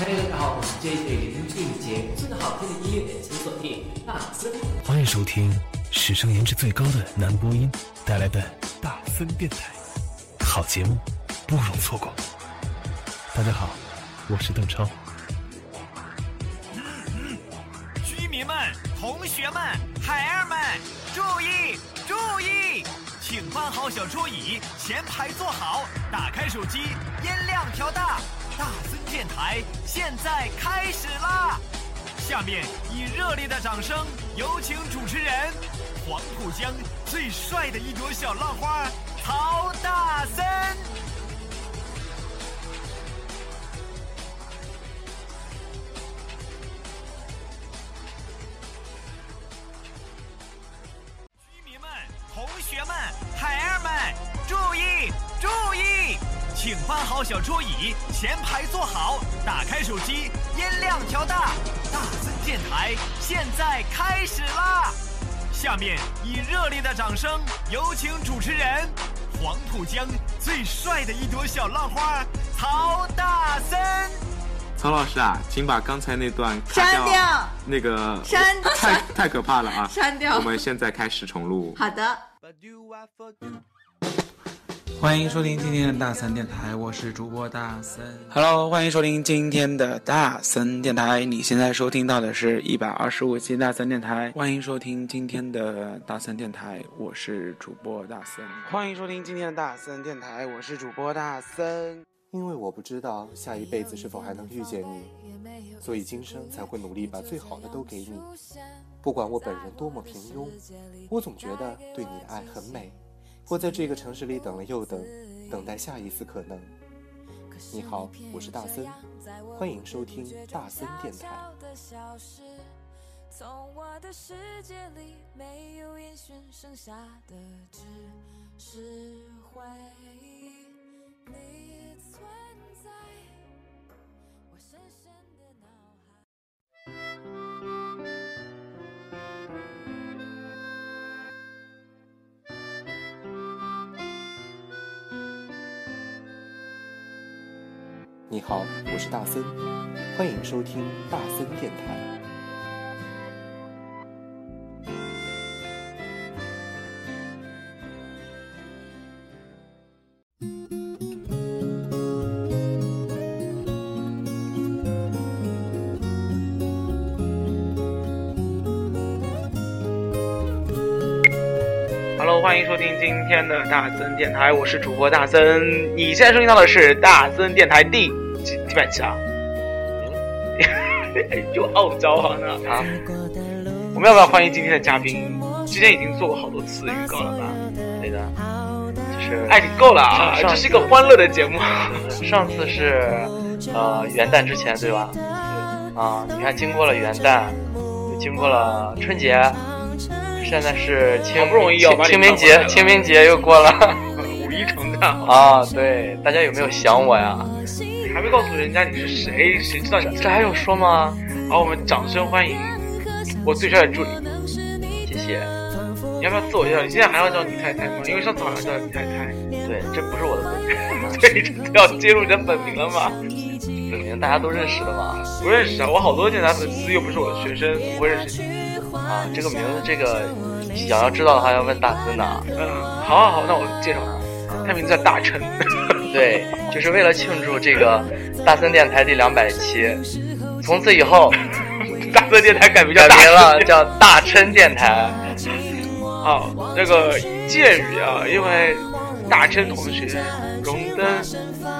嘿，大家好，我是 JJ 林俊杰，最好听的音乐，请锁定大森。欢迎收听史上颜值最高的男播音带来的大森电台，好节目不容错过。大家好，我是邓超。居民们、同学们、孩儿们，注意注意，请搬好小桌椅，前排坐好，打开手机，音量调大。大森电台现在开始啦！下面以热烈的掌声，有请主持人黄浦江最帅的一朵小浪花陶大森。面以热烈的掌声，有请主持人黄浦江最帅的一朵小浪花曹大森。曹老师啊，请把刚才那段卡删掉那个删太太可怕了啊！删掉我们现在开始重录。好的，欢迎收听今天的大森电台，我是主播大森。Hello，欢迎收听今天的大森电台。你现在收听到的是一百二十五期大森电台。欢迎收听今天的大森电台，我是主播大森。欢迎收听今天的大森电台，我是主播大森。因为我不知道下一辈子是否还能遇见你，所以今生才会努力把最好的都给你。不管我本人多么平庸，我总觉得对你的爱很美。我在这个城市里等了又等，等待下一次可能。你好，我是大森，欢迎收听大森电台。从我的世界里没有烟熏，剩下的只是回忆。你存在我深深的脑海。你好，我是大森，欢迎收听大森电台。天的大森电台，我是主播大森。你现在收听到的是大森电台第几几百期啊？又傲娇啊呢啊！我们要不要欢迎今天的嘉宾？之前已经做过好多次预告了吧？对的，就是哎，你够了啊！这是一个欢乐的节目。上次是呃元旦之前对吧？啊，你看经过了元旦，又经过了春节，现在是清好不容易要清清明节，清明节又过了 五一长假啊！对，大家有没有想我呀？你还没告诉人家你是谁，谁知道你这还用说吗？好，我们掌声欢迎我最帅的助理。谢谢。你要不要自我介绍？你现在还要叫你太太吗？因为上次好像叫你太太。对，这不是我的本名，对，这要揭露你的本名了吗？本名大家都认识的嘛。不认识啊，我好多电台粉丝又不是我的学生，怎么会认识你？啊，这个名字，这个想要知道的话要问大森呐。嗯，好好好，那我介绍他，他名字叫大琛。对，就是为了庆祝这个大森电台第两百期，从此以后，大森电台改名叫改大名了，叫 大琛电台。好，这个介于啊，因为大琛同学荣登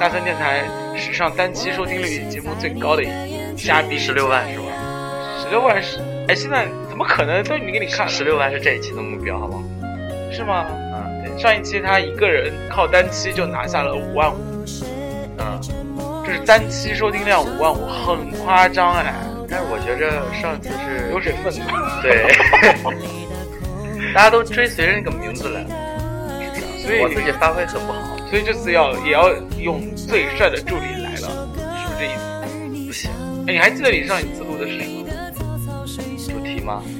大森电台史上单期收听率节目最高的嘉宾，十六万是吧？十六万是，哎，现在怎么可能？都已经给你看了，十六万是这一期的目标，好不好？是吗？嗯，对，上一期他一个人靠单期就拿下了五万五，嗯，这是单期收听量五万五，很夸张哎。但是我觉着上次是有水分的，对，大家都追随着那个名字来，所以我自己发挥很不好，所以这次要也要用最帅的助理来了，是不是这意思？不行。哎，你还记得你上一次录的是什么？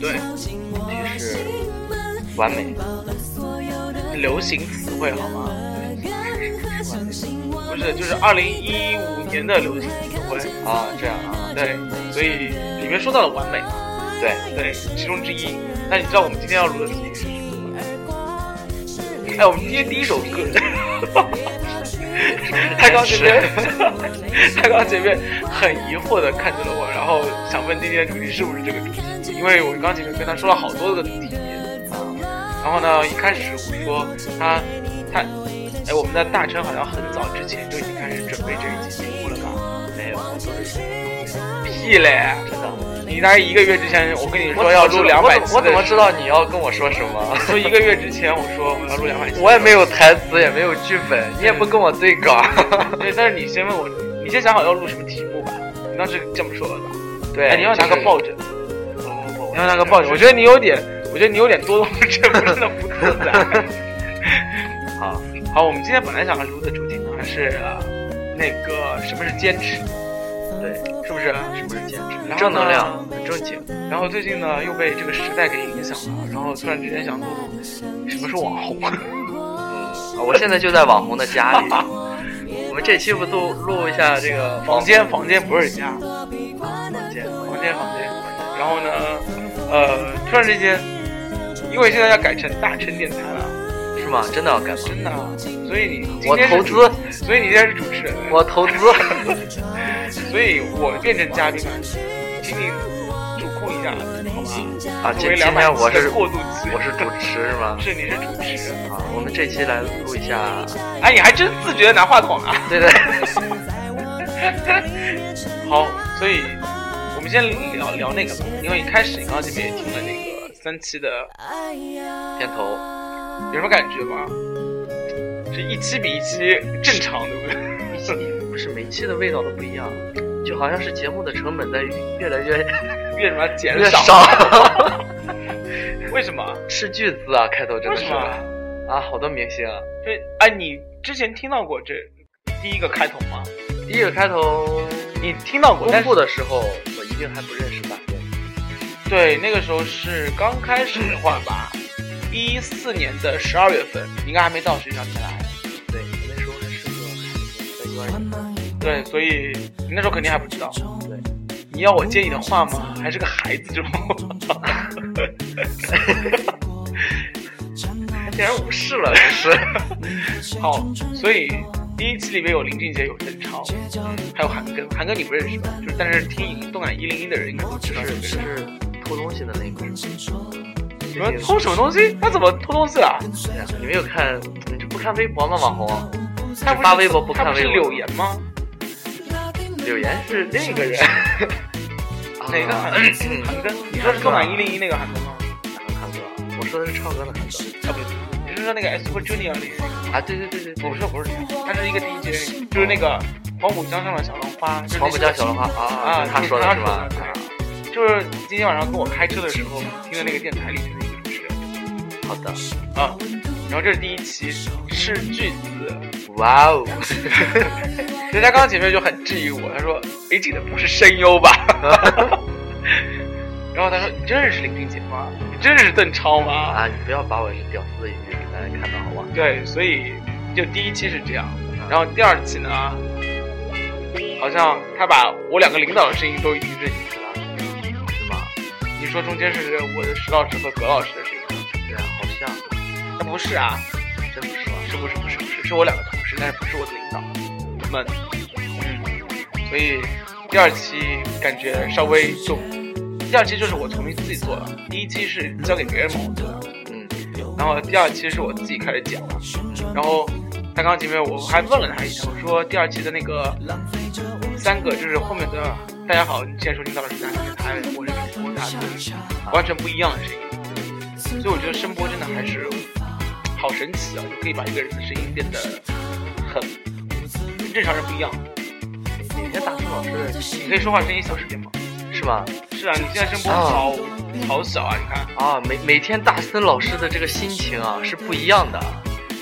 对，主题是完美。流行词汇好吗？不是，就是二零一五年的流行音乐会啊，这样啊，对，所以里面说到了完美，对。对，其中之一。那你知道我们今天要录的是什么吗？哎，我们今天第一首歌，他刚前面，他刚前面很疑惑的看着了我，然后想问今天的主题是不是这个主题，因为我刚前面跟他说了好多个主题啊，然后呢，一开始我说他他，哎，我们的大成好像很早之前就已经开始准备这一期节目了吧？没有，屁嘞，真的。你大概一个月之前，我跟你说要录两百期，我怎么知道你要跟我说什么？说一个月之前我说我要录两百期，我也没有台词，也没有剧本，你也不跟我对稿。对，但是你先问我，你先想好要录什么题目吧。你当时这么说的吧？对，哎，你要拿个抱枕，不你要拿个抱枕。我觉得你有点，我觉得你有点多动症，不是那不自在。好好，我们今天本来想要录的主题呢是那个什么是坚持。对，是不是？是不是坚持？正能量，很正经。然后最近呢，又被这个时代给影响了，然后突然之间想录什么是网红。嗯，我现在就在网红的家里。我们这期不都录一下这个房间？房间不是家。房间，房间，房间。然后呢，呃，突然之间，因为现在要改成大成电台了。是吗？真的要改吗？真的。所以你我投资，所以你现在是主持人。我投资。所以我变成嘉宾了，请你主控一下，好吗？啊，今天我是过渡期，我是主持是吗？是，你是主持啊。我们这期来录一下。哎，你还真自觉拿话筒啊？对对。好，所以我们先聊聊那个吧，因为一开始你刚刚这边也听了那个三期的片头，有什么感觉吗？这一期比一期正常，对不对？不是每期的味道都不一样，就好像是节目的成本在越来越 越什么减少。为什么？斥巨资啊！开头真的是啊，好多明星啊！就哎，你之前听到过这第一个开头吗？第一个开头你听到过？公布的时候我一定还不认识大众。对，那个时候是刚开始的话吧，一四年的十二月份，应该还没到学校进来。对，我那时候还是个孩子，在幼儿园。对所以你那时候肯定还不知道。对，你要我接你的话吗？还是个孩子这种？竟然无视了，真是。好，所以第一期里面有林俊杰，有邓超，还有韩庚。韩庚你不认识吧？就是但是听动感一零一的人应该都知道，就是偷东西的那个。你们偷什么东西？他怎么偷东西啊？你没有看？你不看微博吗？网红？他发微博不看微博？是柳岩吗？柳岩是另一个人，哪个韩韩庚？你说是春晚一零一那个韩庚吗？哪个韩哥？我说的是唱歌的韩庚。啊不，你是说那个 Super Junior 里啊？对对对对，不是不是，他是一个 DJ，就是那个黄浦江上的小浪花。黄浦江小浪花啊啊！他说的是吧？就是今天晚上跟我开车的时候听的那个电台里面。好的啊，然后这是第一期，是句子。哇哦！人家刚刚前面就很质疑我，他说：“背景的不是声优吧？” 然后他说：“你真认识林俊杰吗？你真认识邓超吗？”啊，你不要把我屌丝的一面给大家看到，好吧？对，所以就第一期是这样，然后第二期呢，好像他把我两个领导的声音都已经认进去了，是吗？你说中间是我的石老师和葛老师的声音？对啊，好像。那不是啊，真不是？是不是不是不是，是我两个同事，但是不是我的领导们。嗯，所以第二期感觉稍微就，第二期就是我重新自己做了，第一期是交给别人帮我做的。嗯，然后第二期是我自己开始讲了，然后他刚刚前面我还问了他一下，我说第二期的那个三个就是后面的大家好，你现在收听到的是哪个台？我是主播大森，完全不一样的声音，所以我觉得声波真的还是。好神奇啊！就可以把一个人的声音变得很跟正常人不一样。每天大森老师，你可以说话声音小声点吗？是吧？是啊，你现在声波好好小啊！你看啊，每每天大森老师的这个心情啊是不一样的，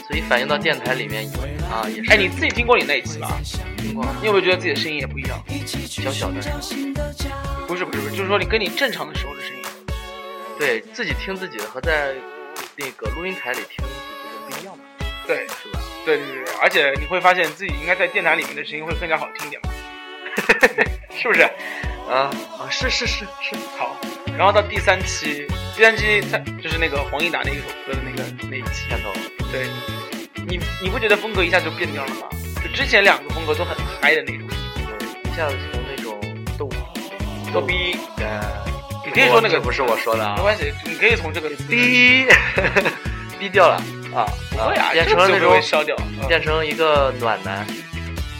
所以反映到电台里面啊也是。哎，你自己听过你那一期吧？听过。你有没有觉得自己的声音也不一样？小小的。不是不是不是，就是说你跟你正常的时候的声音，对自己听自己的和在那个录音台里听自己的。不一样嘛，对，是吧？对对对对，而且你会发现自己应该在电台里面的声音会更加好听一点嘛，是不是？啊啊，是是是是，好，然后到第三期，第三期在就是那个黄义达那一首歌的那个那一期片头，对，你你不觉得风格一下就变掉了吗？就之前两个风格都很嗨的那种，一下子从那种逗逗逼，呃，你可以说那个不是我说的啊没，关系，你可以从这个低低掉了啊，不会啊，变成了那种消掉，嗯变成一个暖男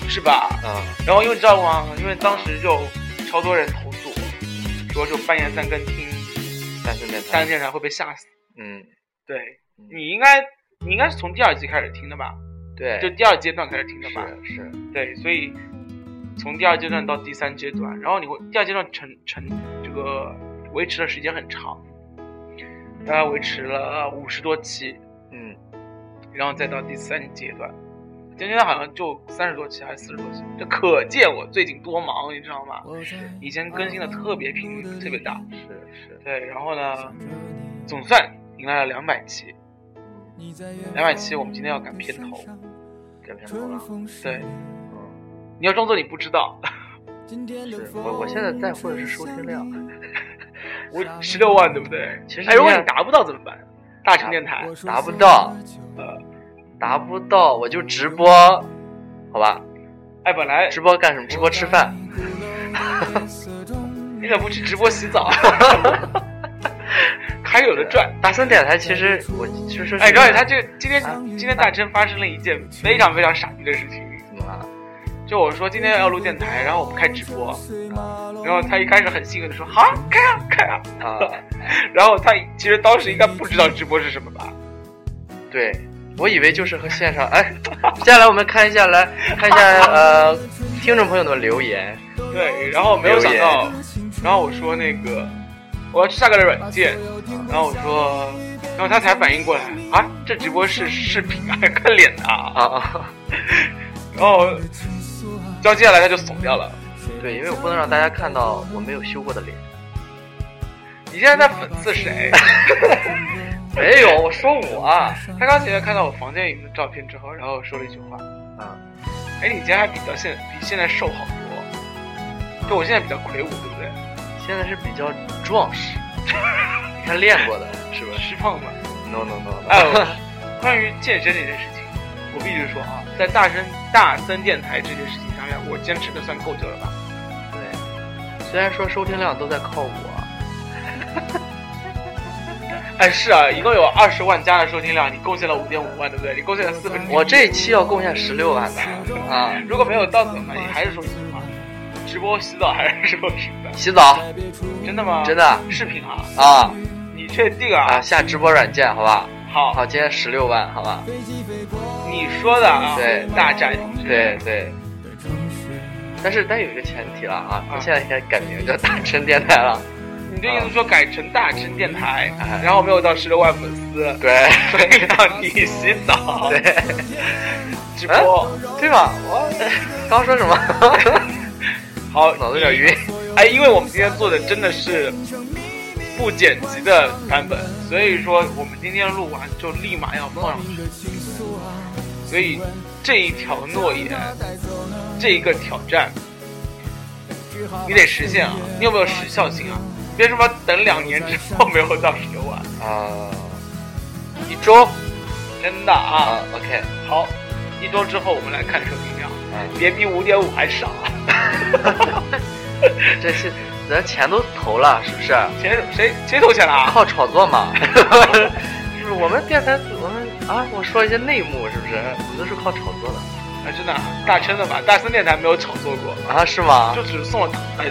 是吧？啊，然后因为你知道吗？因为当时就超多人投诉，说就半夜三更听单身电台，三个电台会被吓死。嗯，对，你应该你应该是从第二季开始听的吧？对，就第二阶段开始听的吧？是是，对，所以从第二阶段到第三阶段，然后你会第二阶段成成这个维持的时间很长，大概维持了五十多期，嗯，然后再到第三阶段，第三阶段好像就三十多期还是四十多期，这可见我最近多忙，你知道吗？以前更新的特别频率特别大，是是，对，然后呢，总算迎来了两百期，两百期我们今天要赶片头，赶片头了，对，嗯，你要装作你不知道，是我我现在在乎的是收听量，我十六万对不对？其实哎，如果你达不到怎么办？大成电台，达不到，呃，达不到我就直播，好吧？哎，本来直播干什么？直播吃饭。你怎么不去直播洗澡？还有的赚。大森电台其实我其实哎，而且他这今天今天大真发生了一件非常非常傻逼的事情。就我说今天要录电台，然后我们开直播，然后他一开始很兴奋的说好开啊开啊啊，然后他其实当时应该不知道直播是什么吧？对，我以为就是和线上。哎，接下来我们看一下，来看一下呃听众朋友的留言。对，然后没有想到，然后我说那个我要去下个软件，然后我说，然后他才反应过来啊，这直播是视频啊，看脸的啊啊啊！然后，接下来他就怂掉了。对，因为我不能让大家看到我没有修过的脸。你现在在讽刺谁？没有，我说我。啊他刚才看到我房间里面的照片之后，然后说了一句话啊，哎，你今天还比较现比现在瘦好多。就我现在比较魁梧，对不对？现在是比较壮实，你看练过的是吧？吃胖吗？No No No。哎，关于健身这件事情，我必须说啊，在大声大森电台这件事情上面，我坚持的算够久了吧？对，虽然说收听量都在靠我。哎，是啊，一共有二十万加的收听量，你贡献了五点五万，对不对？你贡献了四分之一。我这一期要贡献十六万的 啊！如果没有到怎么？你还是说实话，直播洗澡还是说实话？洗澡？真的吗？真的。视频啊？啊！你确定啊？啊！下直播软件，好吧？好。好，今天十六万，好吧？你说的啊？对，大战。对对。但是，但有一个前提了啊，我现在应该改名叫大成电台了。你这意思说改成大成电台，然后没有到十六万粉丝，对，所以让你洗澡，对，直播，对吧？我 刚说什么？好，脑子有点晕。哎，因为我们今天做的真的是不剪辑的版本，所以说我们今天录完就立马要放上去，所以这一条诺言，这一个挑战，你得实现啊！你有没有时效性啊？别什么等两年之后没有到十六万啊，一周，真的啊。OK，好，一周之后我们来看收听量，别比五点五还少。这是咱钱都投了，是不是？钱谁谁投钱了啊？靠炒作嘛，是不是？我们电台我们啊，我说一些内幕，是不是？我们都是靠炒作的。啊，真的，大真的吧？大森电台没有炒作过啊？是吗？就只送了，哎，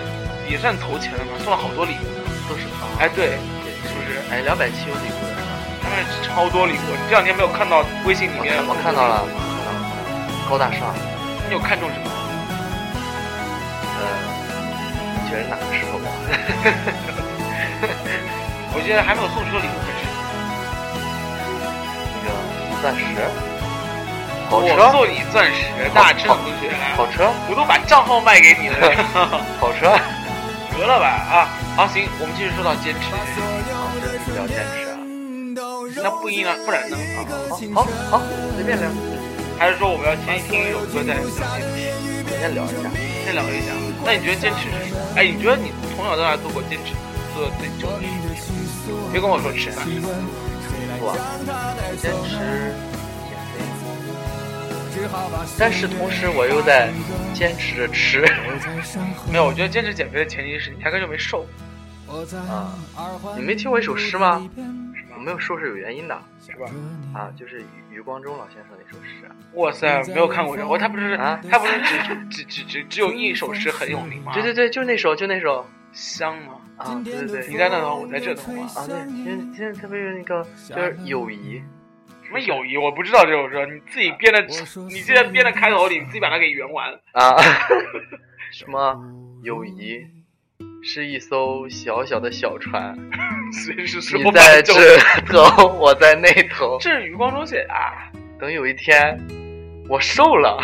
也算投钱了嘛，送了好多礼物。都是哎，对，是不是？哎，两百七有礼物的是吧？当然超多礼物。你这两天没有看到微信里面？我看到了，高大上。你有看中什么？呃，你觉得哪个适合我？我觉得还没有送出的礼物很适那个钻石，跑车，我送你钻石，大琛同学，跑车，我都把账号卖给你了，跑车。得了吧啊！好，行，我们继续说到坚持，比较坚持啊。那不应然不然呢？啊，好好好，随便聊，还是说我们要先听一首歌再聊坚持？先聊一下。先聊一下。那你觉得坚持是什么？哎，你觉得你从小到大做过坚持做的最久的事情？别跟我说吃饭。不啊，坚持减肥，但是同时我又在坚持着吃。没有，我觉得坚持减肥的前提是你压根就没瘦。啊，你没听过一首诗吗？我没有瘦是有原因的，是吧？啊，就是余余光中老先生那首诗。哇塞，没有看过这，我他不是啊，他不是只只只只只有一首诗很有名吗？对对对，就那首，就那首香吗？啊，对对对，你在那头，我在这头吗？啊，对，现在现在特别有那个就是友谊，什么友谊？我不知道这首诗，你自己编的，你现在编的开头，你自己把它给圆完啊。什么友谊是一艘小小的小船，随时时你在这 头，我在那头。这是余光中写的啊。等有一天我瘦了，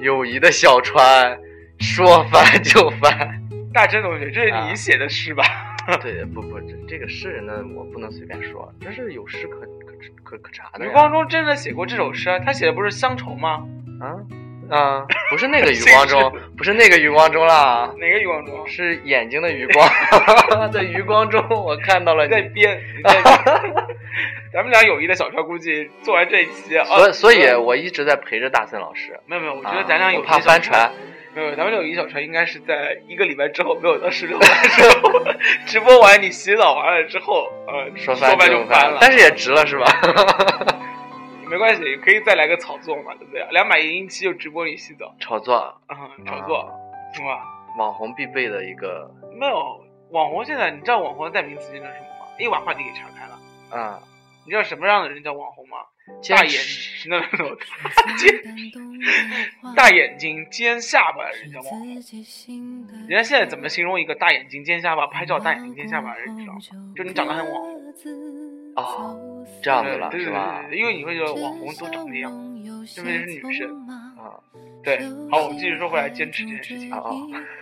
友谊的小船说翻 就翻。大真同学，这是你写的诗吧？啊、对，不不，这这个诗人呢，我不能随便说，这是有诗可可可可查的。余光中真的写过这首诗，他写的不是乡愁吗？啊啊，不是那个余光中，不是那个余光中啦。哪个余光中？是眼睛的余光，在余光中我看到了你在编。咱们俩友谊的小船估计做完这一期，所以所以我一直在陪着大森老师。没有没有，我觉得咱俩有怕翻船。没有，咱们友谊小船应该是在一个礼拜之后，没有到十六的时候，直播完你洗澡完了之后，呃，说翻就翻了，但是也值了是吧？没关系，可以再来个炒作嘛，对不对？两百零一期就直播你洗澡，炒作啊，炒作，是吧？网红必备的一个。没有网红，现在你知道网红的代名词叫什么吗？又把话题给岔开了。啊，你知道什么样的人叫网红吗？大眼睛那种尖 大眼睛尖下巴的人叫网红。人家现在怎么形容一个大眼睛尖下巴拍照大眼睛尖下巴的人，你知道吗？就你长得很网红。哦，这样子了是吧？因为你会觉得网红都长那样，因为是女生啊。对，好，我们继续说回来坚持这件事情啊啊，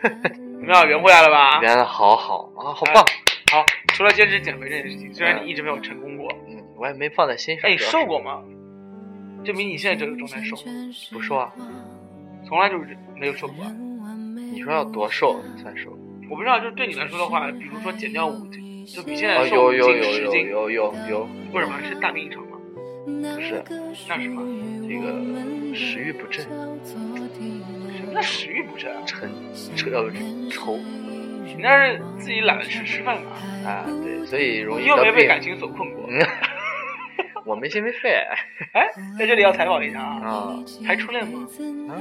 怎么样？圆回来了吧？圆的好好啊，好棒。好，除了坚持减肥这件事情，虽然你一直没有成功过，嗯，我也没放在心上。哎，你瘦过吗？证明你现在这个状态瘦？不瘦啊，从来就是没有瘦过。你说要多瘦算瘦？我不知道，就是对你来说的话，比如说减掉五斤，就比现在瘦五斤、十斤，有有有。为什么是大病一场吗？不是，那是什么？这个食欲不振。什么叫食欲不振？沉，呃，愁。你那是自己懒得去吃饭吧？啊，对，所以容易你有没被感情所困过？我没心没肺。哎，在这里要采访一下啊！啊，还初恋吗？啊，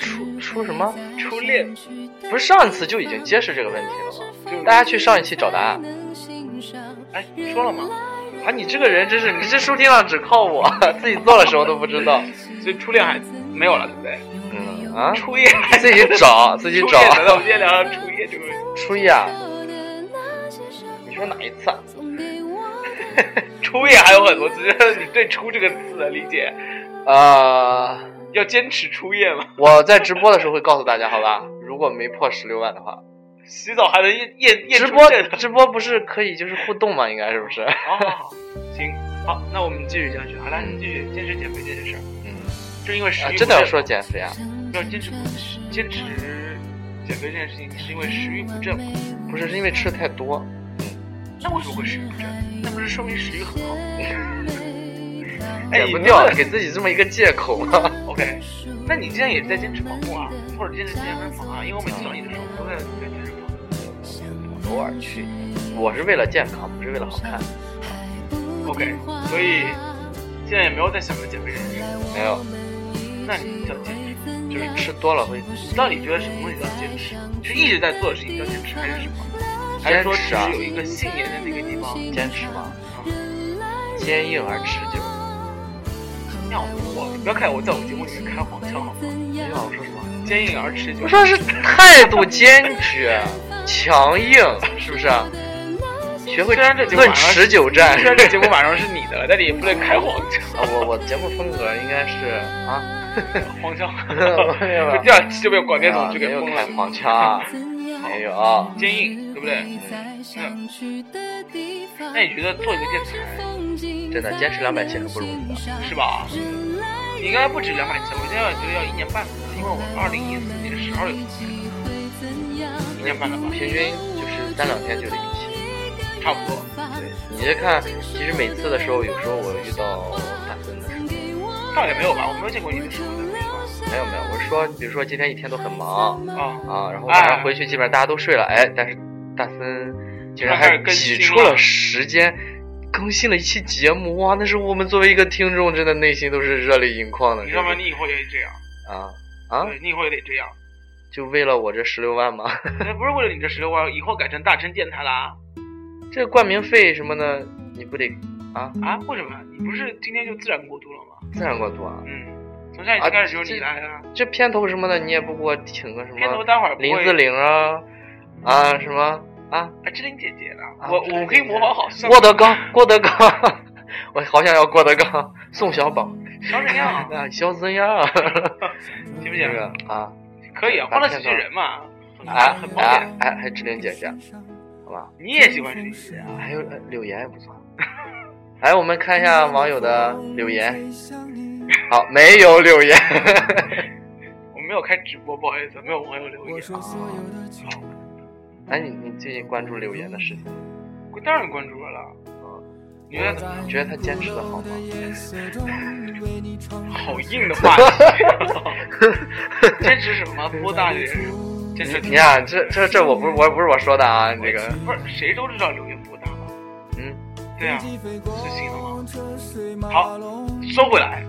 初初什么？初恋？不是上一次就已经揭示这个问题了吗？就大家去上一期找答案。哎，说了吗？啊，你这个人真是，你这收听量只靠我，自己做了什么都不知道。所以初恋还没有了，对不对？嗯啊，初夜自己找，自己找。难道我们今天聊聊初夜这个问题？初夜啊？你说哪一次啊？初夜还有很多次，就是你对“初”这个字的理解。呃，要坚持初夜吗？我在直播的时候会告诉大家，好吧？如果没破十六万的话，洗澡还能验验验直播直播不是可以就是互动吗？应该是不是？好好好，行，好，那我们继续下去。好了，你继续坚持减肥这件事儿。嗯，就因为食欲、啊、真的要说减肥啊？要坚持坚持减肥这件事情，是因为食欲不振吗？不是，是因为吃的太多。那为什么会食欲不振？那不是说明食欲很好？减不掉，给自己这么一个借口吗？OK，那你现在也在坚持跑步啊，或者坚持健身房啊？因为我每次找你的时候，都在在健身房。偶尔去，我是为了健康，不是为了好看。OK，所以现在也没有在想着减肥这件事。没有。那你叫坚持，就是吃多了会。你到底觉得什么东西叫坚持？是一直在做的事情叫坚持，还是什么？还是说只是有一个信念在那个地方坚持吗？坚硬而持久。你好我不要看我在我节目里面开黄腔好吗？你好，我说什么？坚硬而持久。我说是态度坚决、强硬，是不是？学会虽然这论持久战，虽然这节目马上是你的了，但你也不能开黄腔。啊，我我节目风格应该是啊，黄腔。没有 第二期就被广电总局给没有封了。开黄腔 啊。没有啊坚硬，对不对？嗯。那你觉得做一个电台，真的坚持两百期很不容易的，是吧？应该不止两百期，我现在觉得要一年半，因为我二零一四年十二月份，一年半了吧？平均就是三两天就得一期，差不多。对，你这看，其实每次的时候，有时候我遇到大森的时候，倒也没有吧，我没有见过你的时候的地方。没有没有，我是说，比如说今天一天都很忙啊啊，然后晚上回去基本上大家都睡了，哎，但是大森竟然还挤出了时间。更新了一期节目，哇！那是我们作为一个听众，真的内心都是热泪盈眶的。你知道吗？你以后也得这样啊啊！你以后也得这样，就为了我这十六万吗？那不是为了你这十六万，以后改成大成电台啦。这冠名费什么的，你不得啊啊？为什么？你不是今天就自然过渡了吗？自然过渡啊？嗯，从下一期开始就是你来了。这片头什么的，你也不给我请个什么？片头待会儿林志玲啊啊什么？啊，志玲姐姐呢？我我可以模仿好。郭德纲，郭德纲，我好想要郭德纲。宋小宝，小怎样啊？小怎样？行不行？啊，可以啊，欢乐喜剧人嘛。哎，很方便。哎，还志玲姐姐，好吧？你也喜欢志玲姐姐啊？还有柳岩也不错。来，我们看一下网友的留言。好，没有留言。我没有开直播，不好意思，没有网友留言。好。哎，你你最近关注柳岩的事情？我当然关注了。啊，你觉得你觉得他坚持的好吗？好硬的话题。坚持什么？播大连？坚持？你看，这这这，我不是我不是我说的啊，这个不是谁都知道柳岩对啊，是信了吗？好，收回来。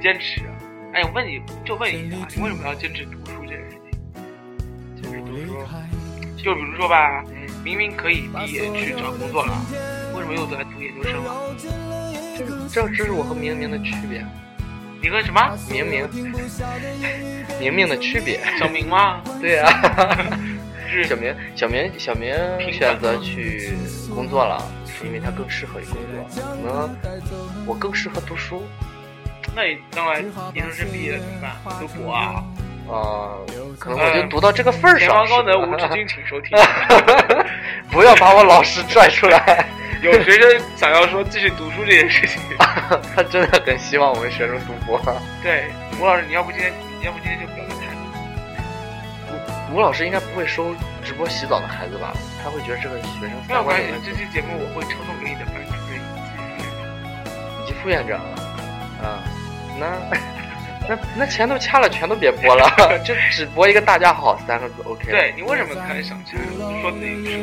坚持。哎，我问你就问一下，你为什么要坚持读书这件事情？就比如说吧，明明可以毕业去找工作了，为什么又在读研究生了？这这是我和明明的区别。你和什么？明明，明明的区别。小明吗？对啊。小明，小明，小明选择去工作了，是因为他更适合于工作。可能我更适合读书。那你将来研究生毕业了怎么办？读博啊？啊，可能我就读到这个份儿上。前方高能无止境，请收听。不要把我老师拽出来。有学生想要说继续读书这件事情，他真的很希望我们学生读博。对，吴老师，你要不今天，你要不今天就表个态。吴吴老师应该不会收直播洗澡的孩子吧？他会觉得这个学生没有关系。这期节目我会抽送给你的班主任以及副院长。啊，那。那那钱都掐了，全都别播了，就只播一个大家好三个字，OK。对你为什么开始想钱？说自己是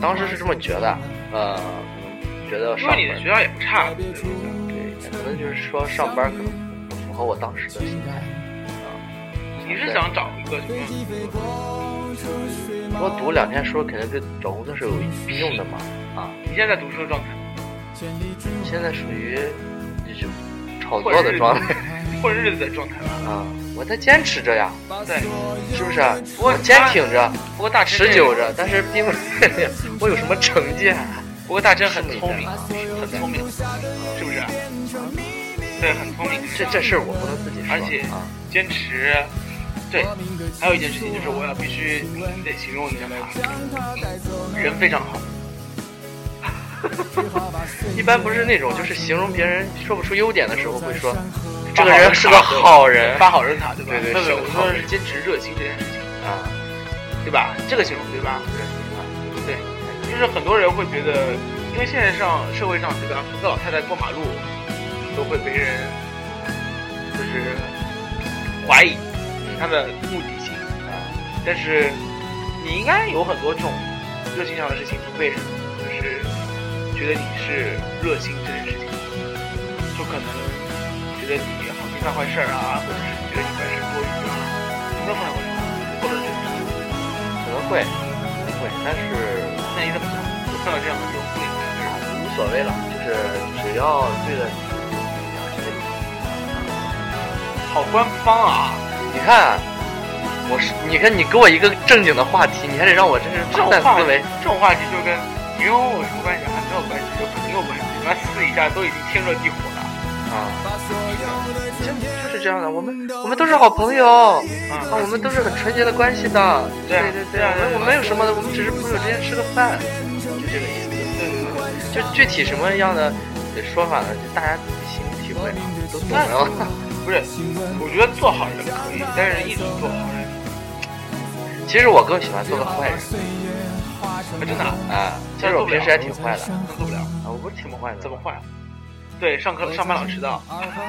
当时是这么觉得，呃，觉得因为你的学校也不差，对，可能就是说上班可能不符合我当时的心态啊。你是想找一个什么？我读两天书，肯定对找工作是有用的嘛啊。你现在读书的状态？现在属于就。炒作的状态，混日子的状态啊！我在坚持着呀，对，是不是？我坚挺着，不过大持久着，但是并 我有什么成绩？不过大真很聪明，很聪明，是不是？对，很聪明。这这事儿我不能自己说。而且坚持，对，还有一件事情就是我要必须得形容一下他，人非常好。一般不是那种，就是形容别人说不出优点的时候，会说这个人是个好人，发好人卡，对吧？对对对，我说是坚持热心这件事情啊，对吧？这个形容对吧？对，就是很多人会觉得，因为现在上社会上，对吧？扶个老太太过马路都会被人就是怀疑他的目的性啊，但是你应该有很多这种热心上的事情不被人就是。觉得你是热心这件事情，就可能觉得你好心干坏事儿啊，或者是觉得你办事多余啊，应该不会，或者是可能会，可能会，但是那你怎么想？就看到这样的这种不理解无所谓了，就是只要对的，好官方啊！你看，我是你看你给我一个正经的话题，你还得让我真是这种思维，这种话题就跟。你跟我有什么关系？还没有关系，有肯定有关系。你们私底下都已经天热地火了，啊，就就是这样的。我们我们都是好朋友啊，我们都是很纯洁的关系的。对对对，我们我们没有什么的，我们只是朋友之间吃个饭，就这个意思。对对对，就具体什么样的说法呢？就大家自己心里体会啊，都懂了。不是，我觉得做好人可以，但是一直做好人。其实我更喜欢做个坏人。真的啊，其实我平时还挺坏的，做不了啊，我不是挺不坏的，怎么坏？对，上课上班老迟到。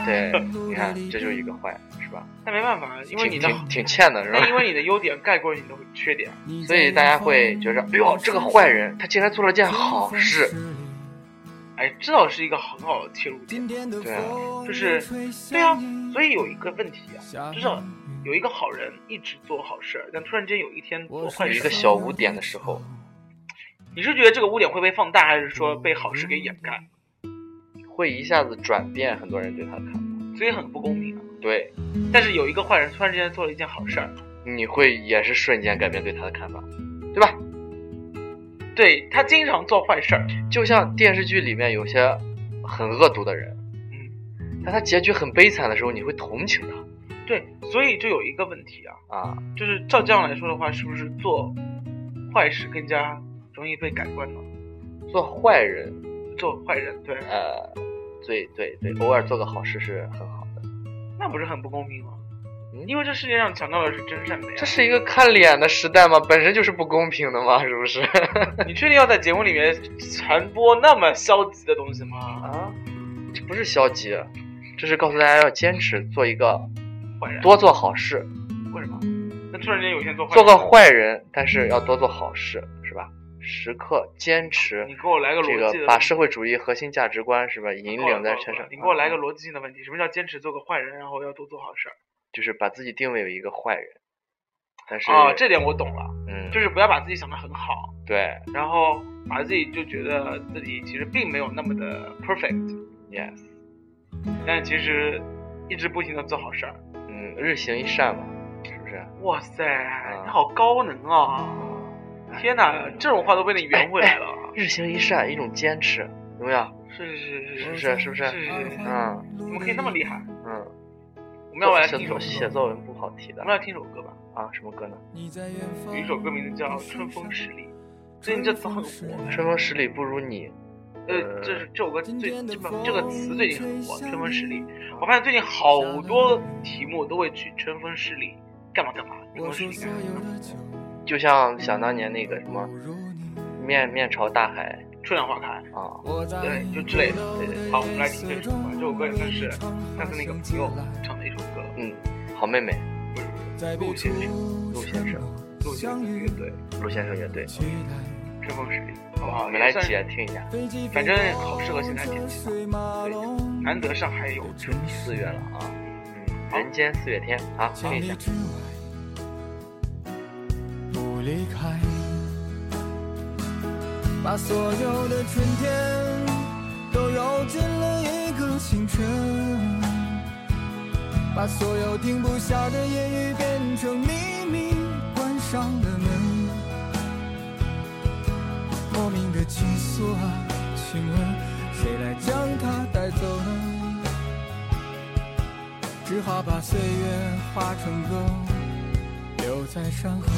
对，你看，这就是一个坏，是吧？但没办法，因为你的挺挺欠的，是吧？因为你的优点盖过你的缺点，所以大家会觉着，哎呦，这个坏人他竟然做了件好事。哎，这倒是一个很好的切入点。对啊，就是对啊，所以有一个问题啊，就是有一个好人一直做好事，但突然间有一天做坏有一个小污点的时候，你是觉得这个污点会被放大，还是说被好事给掩盖？会一下子转变很多人对他的看法，所以很不公平啊。对，但是有一个坏人突然之间做了一件好事儿，你会也是瞬间改变对他的看法，对吧？对他经常做坏事儿，就像电视剧里面有些很恶毒的人，他结局很悲惨的时候，你会同情他。对，所以就有一个问题啊啊，就是照这样来说的话，是不是做坏事更加容易被改观呢？做坏人，做坏人，对，呃，对对对，偶尔做个好事是很好的，那不是很不公平吗？因为这世界上强调的是真善美，这是一个看脸的时代吗？本身就是不公平的吗？是不是？你确定要在节目里面传播那么消极的东西吗？啊，这不是消极，这是告诉大家要坚持做一个坏人，多做好事。为什么？那突然间有一天做坏做个坏人，但是要多做好事，是吧？时刻坚持。你给我来个逻辑，把社会主义核心价值观是吧引领在身上。你给我来个逻辑性的问题，什么叫坚持做个坏人，然后要多做好事？就是把自己定位为一个坏人，但是啊，这点我懂了，嗯，就是不要把自己想的很好，对，然后把自己就觉得自己其实并没有那么的 perfect，yes，但其实一直不停的做好事儿，嗯，日行一善嘛，是不是？哇塞，你好高能啊！天哪，这种话都被你圆回来了。日行一善，一种坚持，有没有？是是是是是是不是？是是是，嗯，怎么可以那么厉害？嗯。我们要来听一首写作文不好提的。我们来听首歌吧？啊，什么歌呢？有一首歌名字叫《春风十里》，最近这词很火。春风十里不如你。呃，这是这首歌最这本这个词最近很火，《春风十里》。我发现最近好多题目都会取“春风十里”干嘛干嘛，春风十里干嘛？就像想当年那个什么“面面朝大海，春暖花开”啊，对，就之类的。对对。好，我们来听这首歌。这首歌也算是上次那个朋友唱的一首歌。嗯，好妹妹，不是陆先生，陆先生，陆先生乐队，陆先生乐队，春风十里，好不好？我们来一起来听一下。反正好适合现在天气吧，对，难得上海有春，四月了啊，嗯，人间四月天，好，听一下。不离开，把所有的春天都揉进了一个清晨，把所有停不下的言语变成秘密，关上了情愫啊，请问谁来将它带走呢？只好把岁月化成歌，留在山河。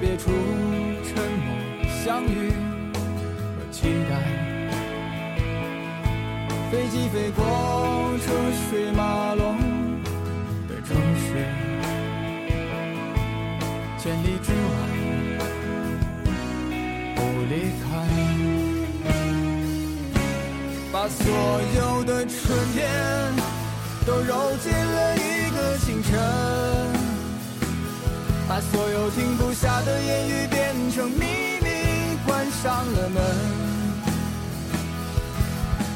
别处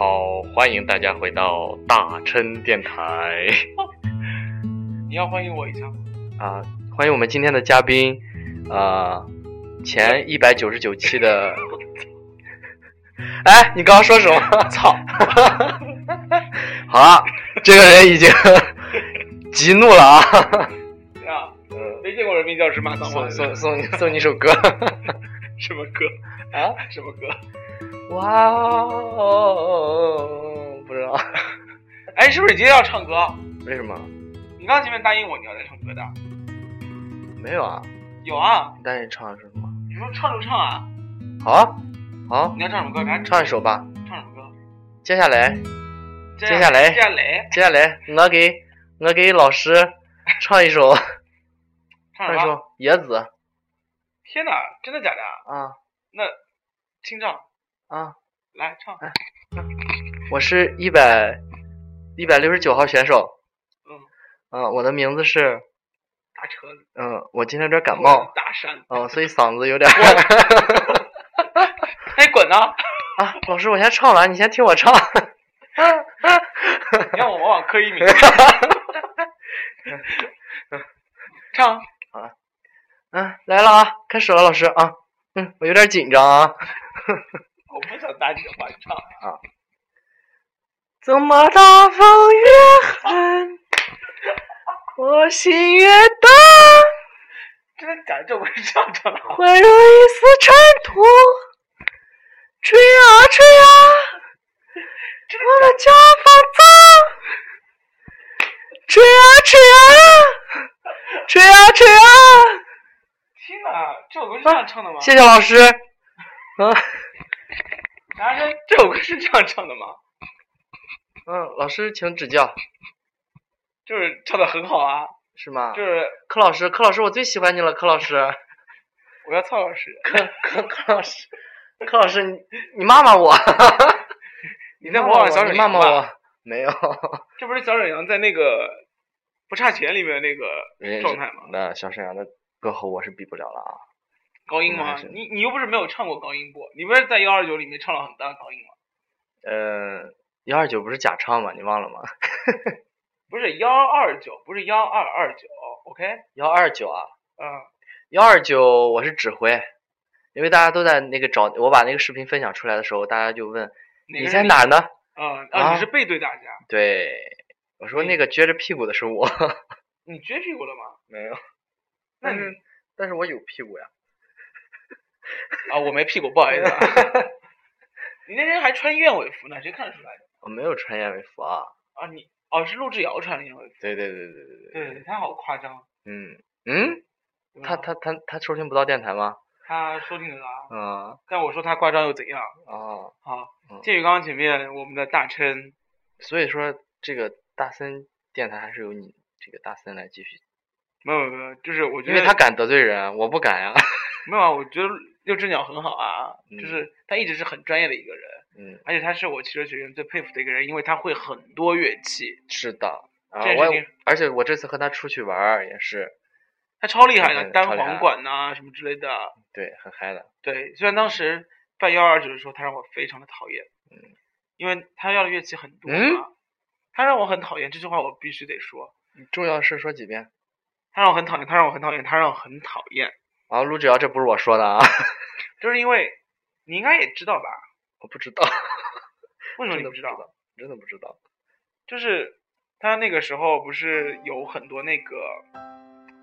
好，欢迎大家回到大琛电台你要欢迎我一下吗？啊！欢迎我们今天的嘉宾，啊，前一百九十九期的，哎，你刚刚说什么？操！好了，这个人已经激怒了啊！啊，没见过人民教师骂脏话送的。送送你送你一首歌，什么歌？啊？什么歌？哇哦，不知道 哎，是不是你今天要唱歌？为什么？你刚前面答应我你要来唱歌的。没有啊？有啊，你答应唱是什么？你说唱就唱啊。好啊，好，你要唱什么歌？赶紧唱一首吧。唱什么歌？接下来，接接下来接下来，接下来，我给我给老师 唱一首，唱一首野子》天哪，真的假的？啊那清唱，啊！来唱。我是一百一百六十九号选手。嗯。啊，我的名字是大车子，嗯，我今天有点感冒，大山。哦，所以嗓子有点。哎，滚呐！啊，老师，我先唱完，你先听我唱。你让我往往磕一名。唱。啊，嗯，来了啊，开始了，老师啊，嗯，我有点紧张啊。我不想搭你的话，你唱。啊。怎么大风越狠，我心越大。真的假的？这不是这的吗？会有一丝尘土，吹啊吹啊，我的假发脏，吹啊吹啊，吹啊吹啊。天哪，这是这样唱的吗？谢谢老师。啊，男生，这首歌是这样唱的吗？嗯，老师请指教。就是唱的很好啊。是吗？就是柯老师，柯老师，我最喜欢你了，柯老师。我要曹老师。柯柯柯老师，柯老师，你你骂骂我。你在模仿小沈阳吧骂骂我。没有。这不是小沈阳在那个不差钱里面那个状态吗？那小沈阳的歌喉我是比不了了啊。高音吗？你你又不是没有唱过高音部，你不是在幺二九里面唱了很大的高音吗？呃，幺二九不是假唱吗？你忘了吗？不是幺二九，不是幺二二九，OK？幺二九啊，嗯，幺二九我是指挥，因为大家都在那个找我把那个视频分享出来的时候，大家就问你在哪呢？啊啊啊！你是背对大家，对，我说那个撅着屁股的是我，你撅屁股了吗？没有，那你但是但是我有屁股呀。啊，我没屁股，不好意思啊。你那天还穿燕尾服呢，谁看得出来的？我没有穿燕尾服啊。啊，你哦是陆志尧穿的燕尾服，对对对对对对。对他好夸张，嗯嗯，他他他他收听不到电台吗？他收听得到，嗯但我说他夸张又怎样？啊，好嗯，鉴于刚刚前面我们的大琛，所以说这个大森电台还是由你这个大森来继续，没有没有，就是我觉得因为他敢得罪人，我不敢呀。没有啊，我觉得六只鸟很好啊，嗯就是他一直是很专业的一个人，嗯，而且他是我汽车学院最佩服的一个人，因为他会很多乐器，是的。而且我这次和他出去玩儿也是，他超厉害的，单簧管呐、什么之类的。对，很嗨的。对，虽然当时办幺二九的时候，他让我非常的讨厌，嗯，因为他要的乐器很多嘛，嗯他让我很讨厌，这句话我必须得说，重要的事说几遍。他让我很讨厌，他让我很讨厌，他让我很讨厌，啊，陆志尧，这不是我说的啊，就是因为你应该也知道吧？我不知道，为什么你不知道？道？真的不知道。就是他那个时候不是有很多那个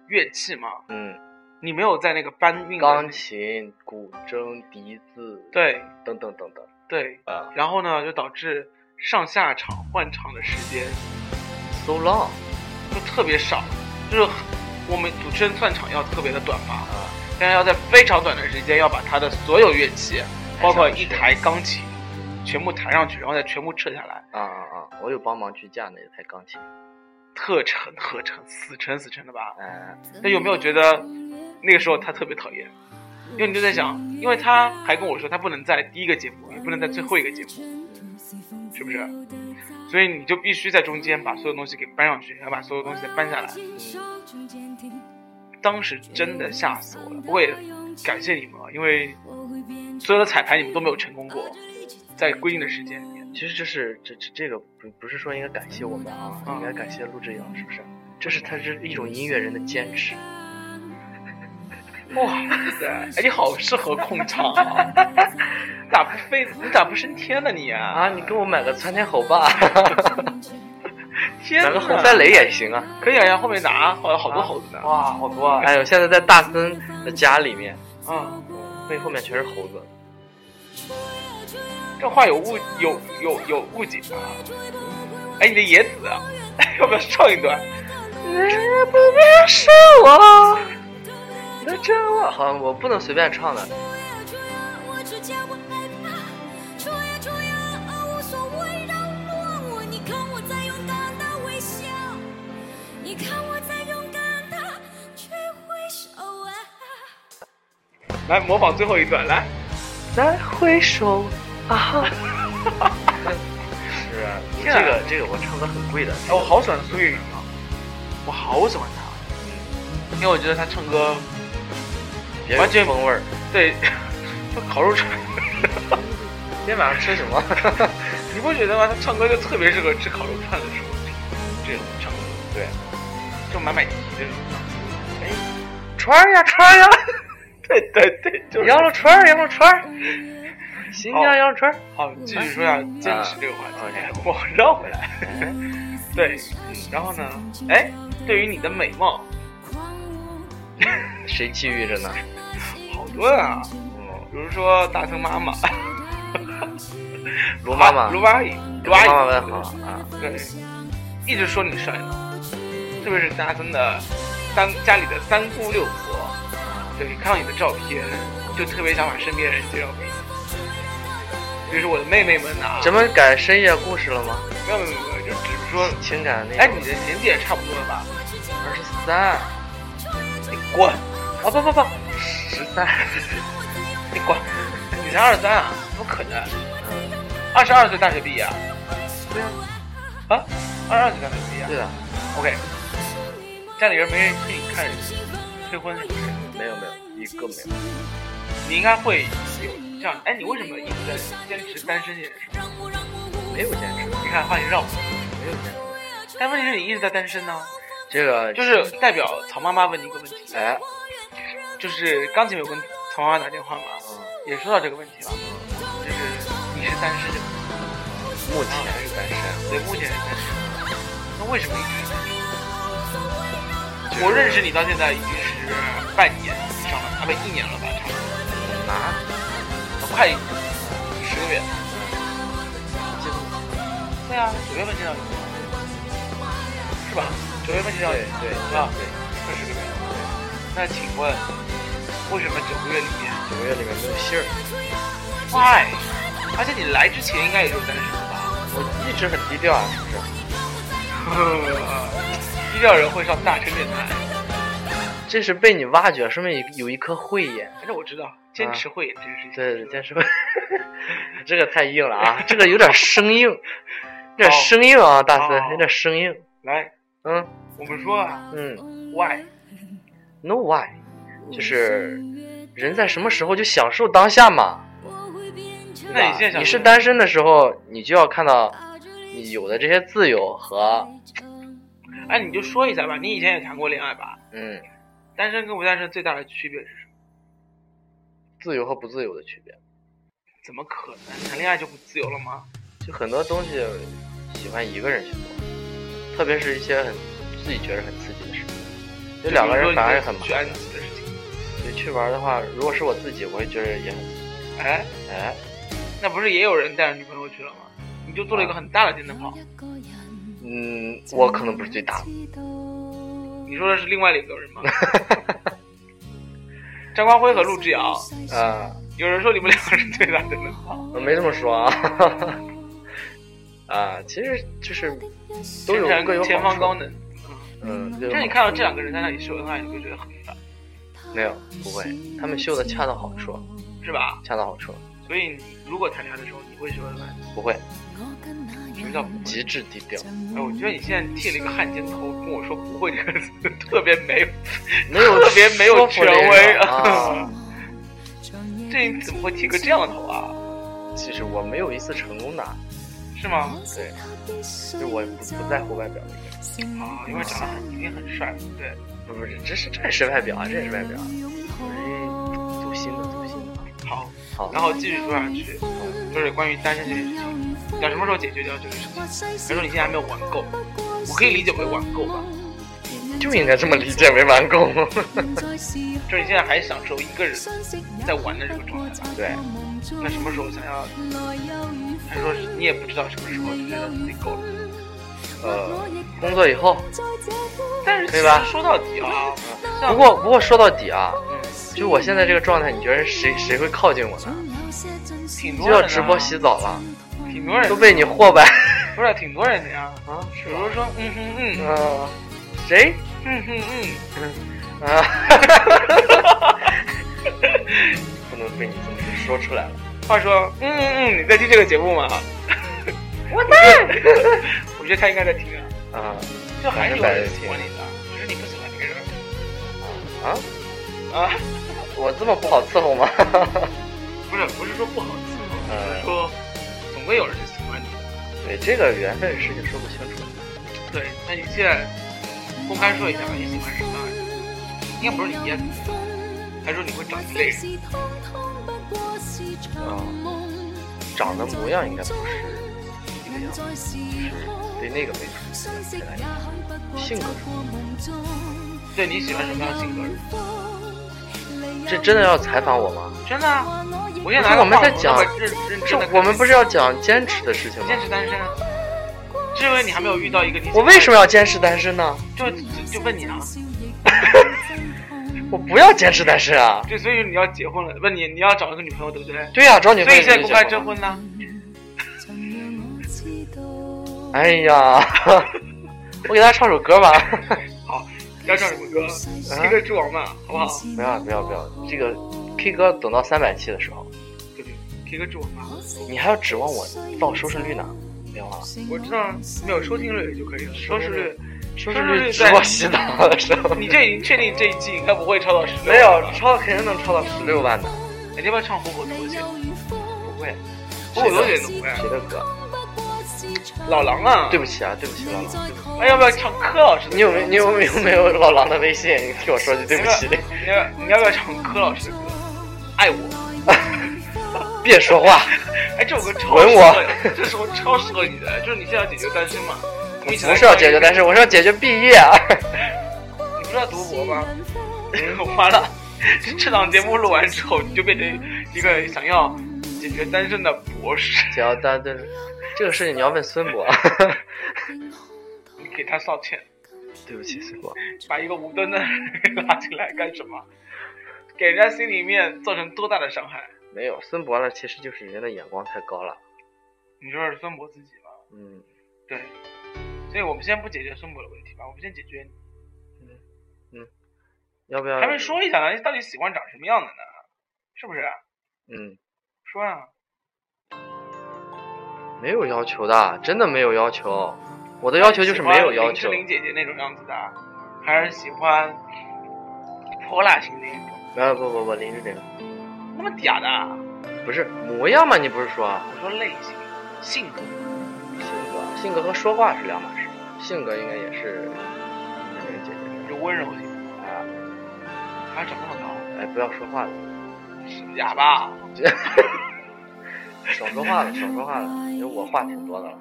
乐器嘛，嗯，你没有在那个搬运钢琴、古筝、笛子，对等等等等。对，啊然后呢就导致上下场换场的时间，so long，就特别少，就是我们主持人串场要特别的短嘛，啊，但是要在非常短的时间要把他的所有乐器，包括一台钢琴，全部弹上去，然后再全部撤下来，啊啊啊！我有帮忙去架那台钢琴。特沉特沉，死沉死沉的吧。哎，那有没有觉得那个时候他特别讨厌？因为你就在想，因为他还跟我说他不能在第一个节目，也不能在最后一个节目，是不是？所以你就必须在中间把所有东西给搬上去，要把所有东西再搬下来。当时真的吓死我了，不过也感谢你们啊，因为所有的彩排你们都没有成功过，在规定的时间里面。其实这是这这这个不不是说应该感谢我们啊，应该感谢陆志尧，是不是？这是他是一种音乐人的坚持。哇塞，哎，你好适合控场啊！咋不飞？你咋不升天呢你啊？啊，你给我买个窜天猴吧，天哪买个红三雷也行啊。可以啊，呀，后面拿好有好多猴子呢。哇，好多啊！哎呦，现在在大森的家里面，嗯，背后面全是猴子。这话有误有有有误解啊！哎，你的野子，要不要唱一段？不必是我，的这我 好像我不能随便唱的。来模仿最后一段，来，再回首啊！是啊，这个这个我唱歌很贵的。哎，我好喜欢苏运莹啊，我好喜欢她，因为我觉得她唱歌完全风味儿。对，就烤肉串。今天晚上吃什么？你不觉得吗？她唱歌就特别适合吃烤肉串的时候听这种唱歌，对，就买买提这种。哎，串呀串呀，对对对，就是羊肉串儿羊肉串儿，新疆羊肉串儿。好，继续说下坚持这个话题。啊 我绕回来。对，然后呢？哎，对于你的美貌，谁觊觎着呢？好多啊，嗯，比如说大森妈妈，卢妈妈，卢阿姨，卢卢阿姨，妈妈问好啊。对，一直说你帅呢，特别是大森的三家里的三姑六婆，对，看到你的照片，就特别想把身边人介绍给你。比如说我的妹妹们呐、咱们改深夜故事了吗？没有没有没有，就只是说，情感那哎，你的年纪也差不多了吧？二十三，你滚！啊不不不，十三。你滚！你才二十三啊？怎么可能？二十二岁大学毕业啊？对啊，啊，二十二岁大学毕业啊对的，？OK，家里人没人催你看催婚是不是？没有没有，一个没有。你应该会有这样。哎，你为什么一直在坚持单身这件事？没有坚持，你看，话题绕回来，没有坚持。但问题是你一直在单身呢，这个就是代表曹妈妈问你一个问题，哎，就是刚才有跟曹妈妈打电话嘛，嗯也说到这个问题了，就是你是单身这个问题，目前是单身，对，目前是单身，那为什么一直是单身？我认识你到现在已经是半年以上了，啊不一年了吧，差不多，啊，快十个月。对啊，九月份见到你，是吧？九月份见到你，对对啊，对，快十个月了。那请问，为什么九个月里面九个月里面没有信儿？，why？而且你来之前应该也就是单身的吧？我一直很低调啊，是不是？低调人会上大声电台，这是被你挖掘，说明有有一颗慧眼。反正我知道，坚持会这件事情。对对，坚持会，这个太硬了啊，这个有点生硬，有点生硬啊，大森，有点生硬。来，嗯，我们说啊，嗯，why？，no why，就是人在什么时候就享受当下嘛。那你现在想你是单身的时候，你就要看到你有的这些自由和哎，你就说一下吧，你以前也谈过恋爱吧？嗯单身跟不单身最大的区别是什么？自由和不自由的区别。怎么可能？谈恋爱就不自由了吗？就很多东西喜欢一个人去做，特别是一些很自己觉得很刺激的事情，就两个人反而很麻烦去安。吉的事情。对，去玩的话，如果是我自己，我会觉得也很刺激。哎，哎，那不是也有人带着女朋友去了吗？你就做了一个很大的电灯泡。嗯，我可能不是最大的。你说的是另外的一个人吗？张光辉和陆之遥，啊，有人说你们两个是最大的灯泡。我没这么说啊。啊，其实就是都有各有好处前方高能。嗯，就是你看到这两个人在那里秀恩爱，你会觉得很烦，没有？不会，他们秀的恰到好处，是吧？恰到好处，所以你如果谈恋爱的时候，你会秀恩爱？不会，极致低调。哎，我觉得你现在剃了一个汉奸头，跟我说不会这个词，特别没有，没有特别没有权威啊。这你怎么会剃个这样的头啊？其实我没有一次成功的，是吗？对，就我不不在乎外表的人。啊，因为长得很一定很帅，对。不不是，这是这是外表啊，这是外表。我是走心的，走心的。好，好，然后继续说下去，就是关于单身这件事情，要什么时候解决掉这个事情？他说你现在还没有玩够，我可以理解为玩够吧？就应该这么理解为玩够。就是你现在还享受一个人在玩的这个状态吧？对。那什么时候想要？还是说你也不知道什么时候就觉得自己够了？呃，工作以后，但是对吧？说到底啊，不过不过说到底啊，就我现在这个状态，你觉得谁谁会靠近我呢？挺多人就要直播洗澡了，挺多人都被你祸败。不是挺多人的呀？啊，比如说，嗯哼嗯，啊，谁？嗯哼嗯，啊，不能被你这么说出来了。话说，嗯嗯嗯，你在听这个节目吗？我在。我觉得他应该在听啊。啊，就还是有人喜欢你的，只是你不喜欢这个人。啊啊！我这么不好伺候吗？不是，不是说不好伺候，嗯是说总归有人喜欢你的。对，这个缘分的事情说不清楚。对，那你现在公开说一下吧，你喜欢什么样的人？应该不是你烟，还是说你会长一类人？啊，长的模样应该不是一个样子，是对那个为主，对来讲，性格上。对你喜欢什么样的性格人？这真的要采访我吗？真的啊！我不现在我们在讲这我们不是要讲坚持的事情吗？坚持单身，是因为你还没有遇到一个你。我为什么要坚持单身呢？就就就问你啊！我不要坚持单身啊！对，所以你要结婚了，问你你要找一个女朋友，对不对？对呀、啊，找女朋友。所以现在公开征婚呢？哎呀，我给大家唱首歌吧。好，要唱什么歌？K 歌之王嘛，好不好？不要不要不要，这个 K 歌等到三百期的时候。对对，K 歌之王嘛。你还要指望我报收视率呢？没有啊。我知道啊，没有收听率就可以了。收视率，收视率直播洗澡的时候。你这已经确定这一季应该不会超到十六？没有，超肯定能超到十六万的。你要不要唱《虎口夺姐》？不会。虎口夺姐怎么会？谁的歌？老狼啊！对不起啊，对不起老狼。那要不要唱柯老师？你有没你有没有没有老狼的微信？你 听我说句对不起。你要你要不要唱柯老师的歌？爱我。别说话。哎，这首歌超吻我，这首歌超适合你的，就是你现在要解决单身嘛。不是要解决单身，我是要解决毕业。你不是要读博吗？完了，这档节目录完之后，你就变成一个想要解决单身的博士。只要单身，这个事情你要问孙博。你给他道歉。对不起，孙博。把一个无端的拉进来干什么？给人家心里面造成多大的伤害？没有，孙博呢，其实就是人的眼光太高了。你说是孙博自己吗？嗯，对。所以我们先不解决孙博的问题吧，我们先解决你。嗯嗯，要不要？还没说一下呢，你到底喜欢长什么样的呢？是不是？嗯，说呀。没有要求的，真的没有要求。我的要求就是没有要求。林志玲姐姐那种样子的，还是喜欢泼辣型那种？啊不不不，林志玲。那么嗲的？不是模样吗？你不是说？我说类型，性格。性格，性格和说话是两码事。性格应该也是林志玲姐姐。就温柔型。啊。还长那么高？哎，不要说话了。哑巴。少说话了，少说话了，因为我话挺多的了。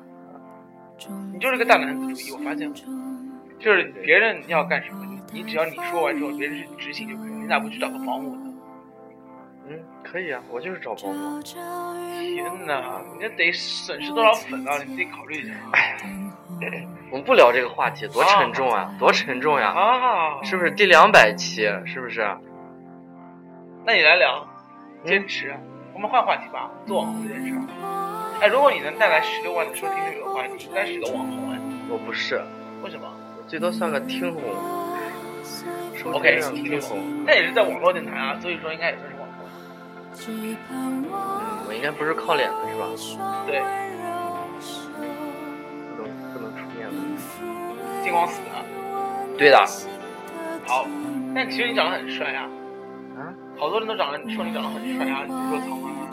你就是个大男子主义，我发现了。就是别人要干什么，你只要你说完之后，别人去执行就可以了。你咋不去找个保姆呢？嗯，可以啊，我就是找保姆。天哪，你这得损失多少粉啊？你自己考虑一下。哎呀，我们不聊这个话题，多沉重啊，多沉重呀！啊，是不是第两百期？是不是？那你来聊，坚持。我们换话题吧，做网红这件事。哎，如果你能带来十六万的收听率的话，你应该是个网红哎。我不是，为什么？我最多算个听红。OK，听红，那也是在网络电台啊，所以说应该也算是网红。嗯，我应该不是靠脸的是吧？对。不能不能出面了。金光死呢？对的。好，但其实你长得很帅啊。啊？好多人都长得说你长得很帅啊，比如说曹妈妈，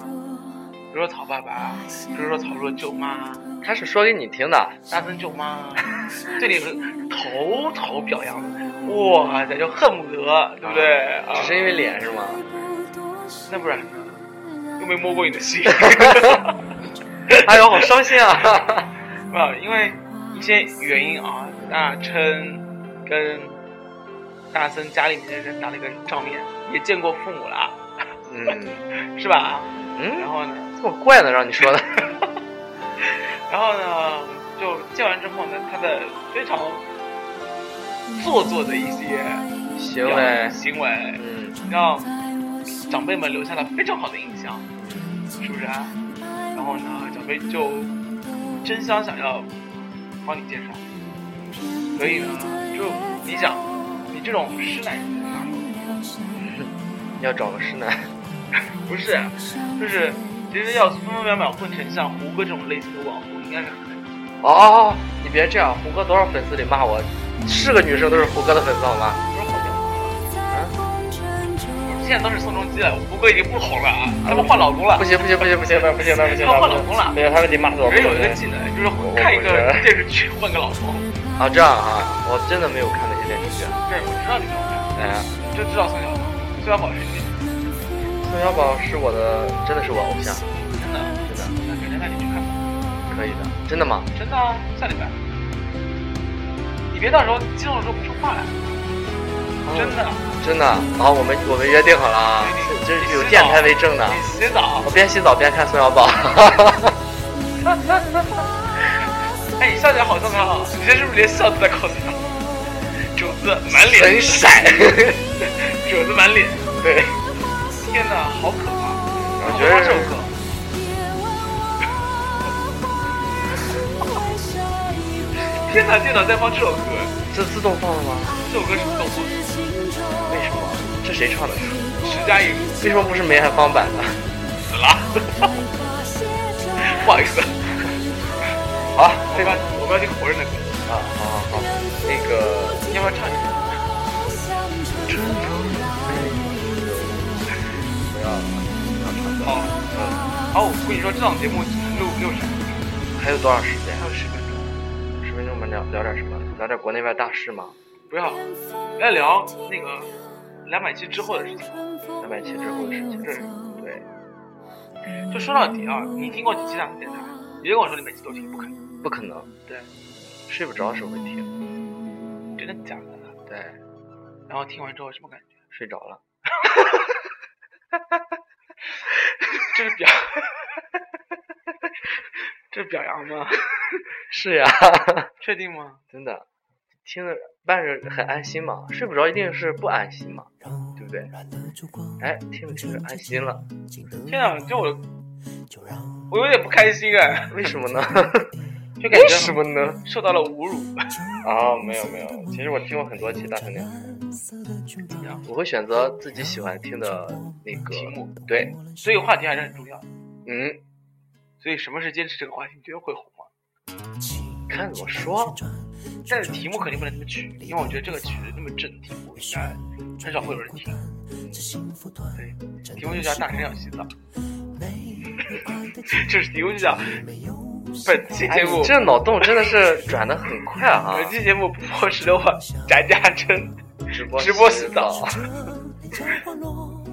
比如说曹爸爸，比如说曹说舅妈。他是说给你听的。大森舅妈，对你头头表扬，哇塞，就恨不得，对不对？啊、只是因为脸是吗？那不然呢？又没摸过你的心。哎呦，好伤心啊！啊，因为一些原因啊，大琛跟大森家里面的人打了一个照面，也见过父母了，嗯，是吧？嗯，然后呢？这么怪呢，让你说的。然后呢，就见完之后呢，他的非常做作的一些行为行为，嗯，让长辈们留下了非常好的印象，是不是啊？然后呢，长辈就争相想要帮你介绍，所以呢，就你想，你这种师奶人哪有？要找个师奶？不是，就是其实要分分秒秒混成像胡歌这种类型的网红，应该是很难。哦，你别这样，胡歌多少粉丝得骂我，是个女生都是胡歌的粉丝好吗？现在都是宋仲基了，胡歌已经不红了啊，他们换老公了。不行不行不行不行不行不行不行，他换老公了。没有，他们得骂死我。人有一个技能，就是看一个电视剧换个老公。啊，这样啊，我真的没有看那些电视剧。对，我知道你没有看。哎，就知道宋小宝，宋小宝是谁？宋小宝是我的，真的是我偶像。真的，真的。那改天带你去看吧。可以的，真的吗？真的啊，下礼拜。你别到时候激动的时候不说话来。真的。真的。好，我们我们约定好了啊，这是有电台为证的。你洗澡。我边洗澡边看宋小宝。哎，你笑起来好像他啊！你这是不是连笑都在告诉他？褶子满脸。很闪。褶子满脸。对。天哪，好可怕！我觉得这首歌。天哪，电脑在放这首歌，这自动放的吗？这首歌是自动放的。为什么？这谁唱的？石佳莹。为什么不是梅艳芳版的？死了。不好意思。好，这个我们要听活人的歌。啊，好好好。那个，你要不要唱一下？不要了，不要唱。好，嗯，好，我跟你说，这档节目录六十分钟。还有多少时间？还有十分钟，十分钟，我们聊聊点什么？聊点国内外大事吗？不要，来聊那个两百期之后的事情。两百期之后的事情，对对。就说到底啊，你听过几期大电台？别跟我说你每期都听，不可能，不可能。对，睡不着的时候会听。真的假的？对。然后听完之后什么感觉？睡着了。这是表，这是表扬吗？是呀。确定吗？真的，听着伴着很安心嘛。睡不着一定是不安心嘛，对不对？哎，听着听着安心了。天啊，就我，我有点不开心哎。为什么呢？就感觉什么呢？受到了侮辱。啊，没有没有，其实我听过很多期大三电台。我会选择自己喜欢听的那个题目，对，所以话题还是很重要的。嗯，所以什么是坚持这个话题？你觉得会红吗？看怎么说。但是题目肯定不能这么取，因为我觉得这个取那么正的题目，应该很少会有人听。对，题目就叫大神要洗澡。这是题目就叫本期节目。这脑洞真的是转的很快啊！本期节目不破十六万，翟家珍直播直播洗澡，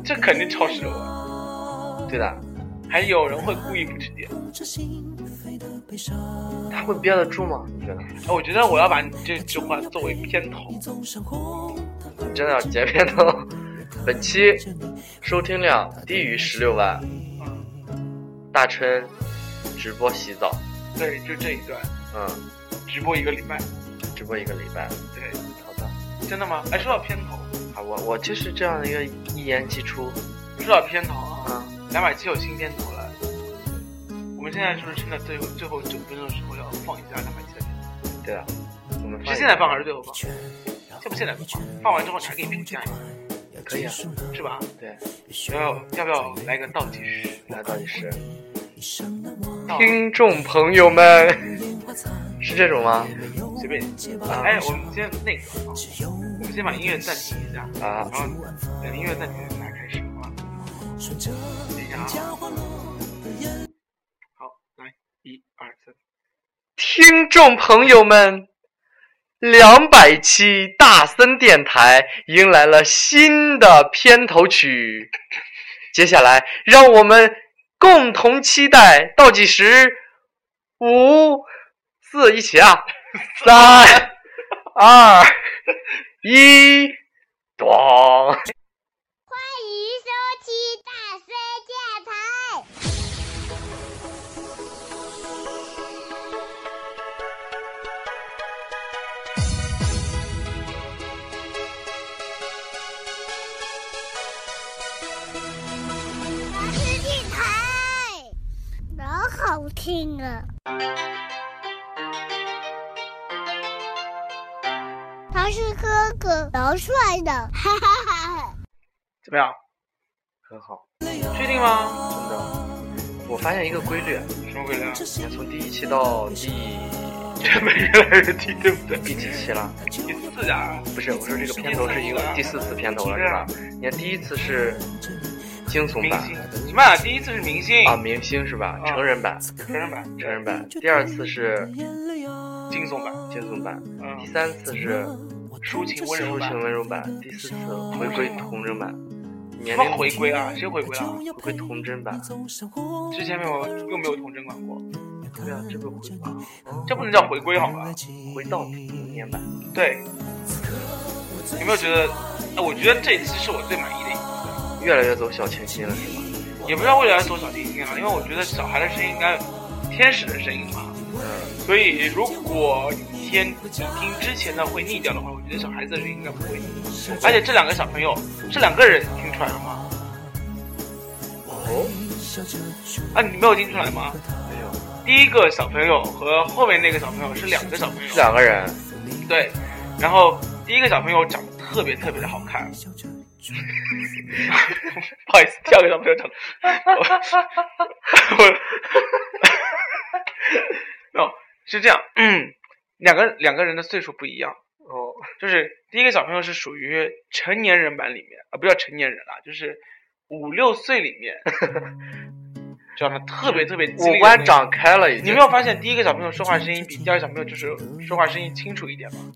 这肯定超十六万。对的，还有人会故意不去点。他会憋得住吗？你觉得？我觉得我要把你这句话作为片头。你真的要截片头？本期收听量低于十六万，大琛直播洗澡。对，就这一段。嗯，直播一个礼拜。直播一个礼拜。对，好的。真的吗？哎，说到片头，好，我我就是这样的一个一言既出。说到片头啊，嗯，两百期有新片头了。我们现在是不是趁着最后最后九分钟的时候要放一下两百期的片头？对啊，我们是现在放还是最后放？先不现在放？放完之后才给你评价。可以啊，是吧？对。要要不要来个倒计时？来倒计时。听众朋友们，是这种吗？随便。哎，我们先那个，我们先把音乐暂停一下啊，然后等音乐暂停来开始啊。等一下啊。好，来，一二三。听众朋友们，两百期大森电台迎来了新的片头曲，接下来让我们。共同期待倒计时，五、四，一起啊！三、二、一，咚！好听啊！他是哥哥，老帅的，哈哈哈哈！怎么样？很好。确定吗？真的。我发现一个规律。什么规律啊？你看，从第一期到第，这没越来越低，对不对？第几期了？第四呀。不是，我说这个片头是一个第四次片头了，是吧？你看第一次是。惊悚版，什么？第一次是明星啊，明星是吧？成人版，成人版，成人版。第二次是惊悚版，惊悚版。第三次是抒情温柔抒情温柔版。第四次回归童真版。年龄回归啊？谁回归了？回归童真版。之前没有，又没有童真版过。对啊，这不回归，这不能叫回归好吗？回到童年版。对。有没有觉得？哎，我觉得这次是我最满意的。越来越走小清新了，是吗？也不知道未来走小清新了，因为我觉得小孩的声音应该天使的声音嘛。嗯。所以如果一天你听之前的会腻掉的话，我觉得小孩子的声音应该不会腻。而且这两个小朋友是两个人听出来了吗？哦。啊，你没有听出来吗？没有。第一个小朋友和后面那个小朋友是两个小朋友。两个人。对。然后第一个小朋友长得特别特别的好看。不好意思，第二个小朋友 哦，是这样，嗯，两个两个人的岁数不一样哦，就是第一个小朋友是属于成年人版里面啊，不叫成年人啦，就是五六岁里面，这样的特别特别激五官长开了已经。你没有发现第一个小朋友说话声音比第二个小朋友就是说话声音清楚一点吗？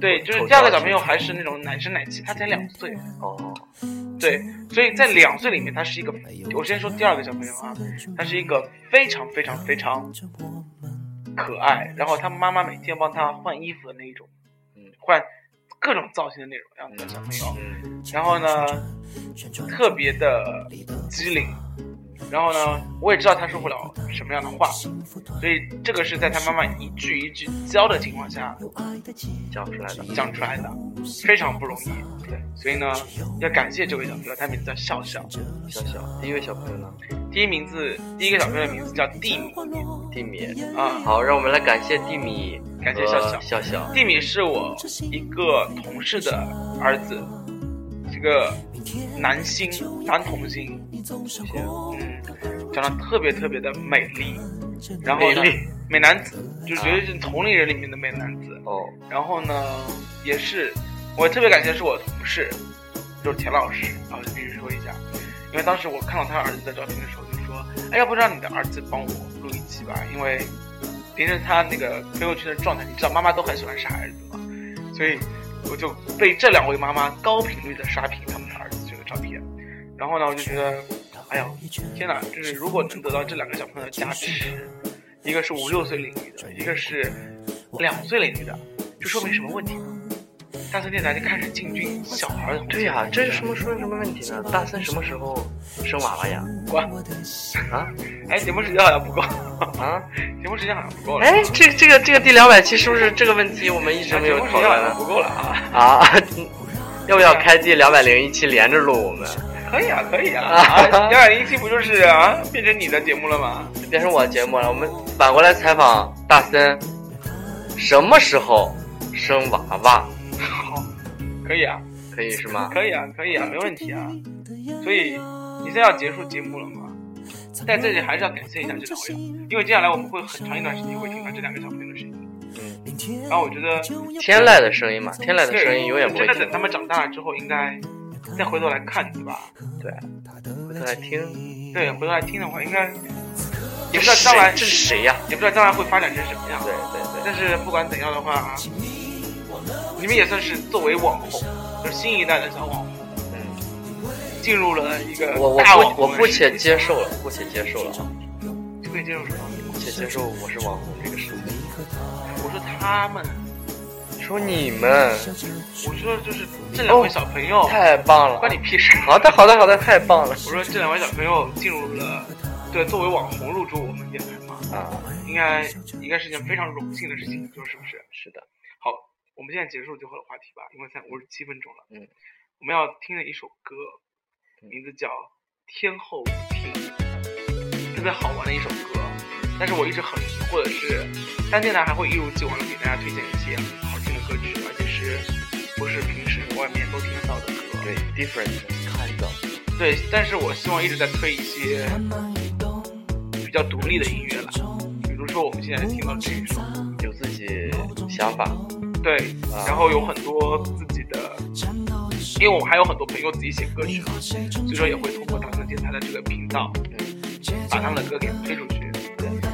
对，就是第二个小朋友还是那种奶声奶气，他才两岁。哦，对，所以在两岁里面，他是一个，我先说第二个小朋友啊，他是一个非常非常非常可爱，然后他妈妈每天帮他换衣服的那一种，嗯，换各种造型的那种样子的小朋友，然后呢，特别的机灵，然后呢，我也知道他说不了什么样的话，所以这个是在他妈妈一句一句教的情况下讲出来的，讲出来的，非常不容易。对，所以呢，要感谢这位小朋友，他名字叫笑笑。笑笑，第一位小朋友呢？第一名字，第一个小朋友的名字叫蒂米。蒂米啊，好，让我们来感谢蒂米，感谢笑笑。笑笑，蒂米是我一个同事的儿子，是个男星，男童星，嗯，长得特别特别的美丽，然后呢，美男子，就绝对是同龄人里面的美男子。哦，然后呢，也是我特别感谢是我同事，就是田老师，然后必须说一下，因为当时我看到他儿子的照片的时候，就说，哎，要不让你的儿子帮我录一期吧，因为平时他那个朋友圈的状态，你知道妈妈都很喜欢杀儿子嘛，所以我就被这两位妈妈高频率的刷屏他们的儿子然后呢，我就觉得，哎呀，天哪，就是如果能得到这两个小朋友的加持，一个是五六岁领域的，一个是两岁领域的，就说明什么问题呢？大森电台就开始进军小孩的。对呀、这是什么说明什么问题呢？大森什么时候生娃娃呀？关啊！哎，节目时间好像不够啊！节目时间好像不够了。哎，这这个这个第两百期是不是这个问题我们一直没有讨论啊？不够了啊！啊，要不要开第两百零一期连着录我们？可以啊，可以啊！啊，两百零一期不就是啊变成你的节目了吗？变成我的节目了。我们反过来采访大森，什么时候生娃娃？好，可以啊，可以是吗？可以啊，可以啊，没问题啊。所以你现在要结束节目了吗？在这里还是要感谢一下这两位，因为接下来我们会很长一段时间会听到这两个小朋友的声音。嗯，然后我觉得天籁的声音嘛，天籁的声音永远不会真的等他们长大了之后，应该再回头来看，对吧？对，回头来听。对，回头来听的话，应该也不知道将来这是谁呀？也不知道将来会发展成什么样。对对对。但是不管怎样的话，你们也算是作为网红，就是新一代的小网红，嗯，进入了一个我我我姑且接受了，姑且接受了啊。就可以接受什么？姑且接受我是网红这个事情。我说他们，说你们，我说就是这两位小朋友，哦太棒了，关你屁事。好的好的好的，太棒了。我说这两位小朋友进入了，对，作为网红入驻我们电台嘛，啊，应该应该是件非常荣幸的事情，你说是不是？是的。好，我们现在结束最后的话题吧，因为现在五十七分钟了。嗯，我们要听的一首歌，名字叫《天后听》，特别好玩的一首歌。但是我一直很疑惑的是，单电台还会一如既往的给大家推荐一些歌曲，而且是不是平时外面都听得到的歌？对，different kind of。对，但是我希望一直在推一些比较独立的音乐了，比如说我们现在听到这一首，有自己想法。对，然后有很多自己的，因为我们还有很多朋友自己写歌曲嘛，所以说也会通过大森电台的这个频道，把他们的歌给推出去。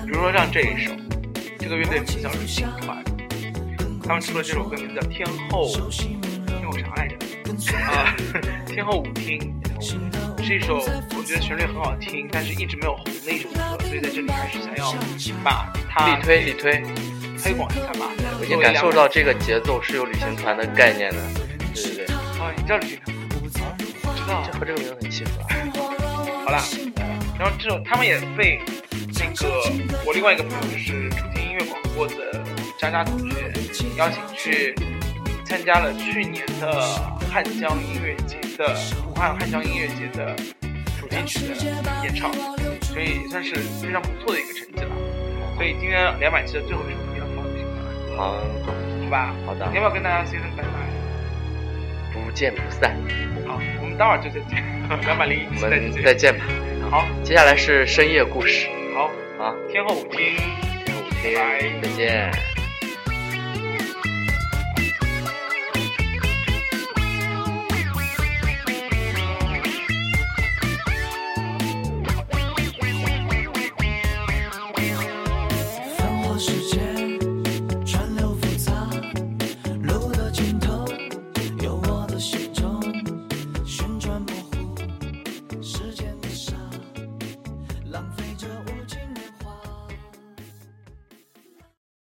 比如说像这一首，这个乐队名叫旅行团，他们出的这首歌名字叫《天后》，天后啥来着？啊，天后舞厅，是一首我觉得旋律很好听，但是一直没有红的一首歌，所以在这里还是想要把它力推力推。推广一下吧，我已经感受到这个节奏是有旅行团的概念的，对对对。啊，你知道旅行团吗？我知道，这和这个名字很契合。好啦，然后这种他们也被那个我另外一个朋友就是主听音乐广播的渣渣同学邀请去参加了去年的汉江音乐节的武汉汉江音乐节的主题曲的演唱，所以也算是非常不错的一个成绩了。所以今天两百期的最后一首歌要放旅行团，好，好吧，好的。你要不要跟大家 say 声拜拜？不见不散。好，我们待会儿就再见，两百零一期我们再再见吧。好，接下来是深夜故事。好，啊，天后舞厅，天后舞厅，再见。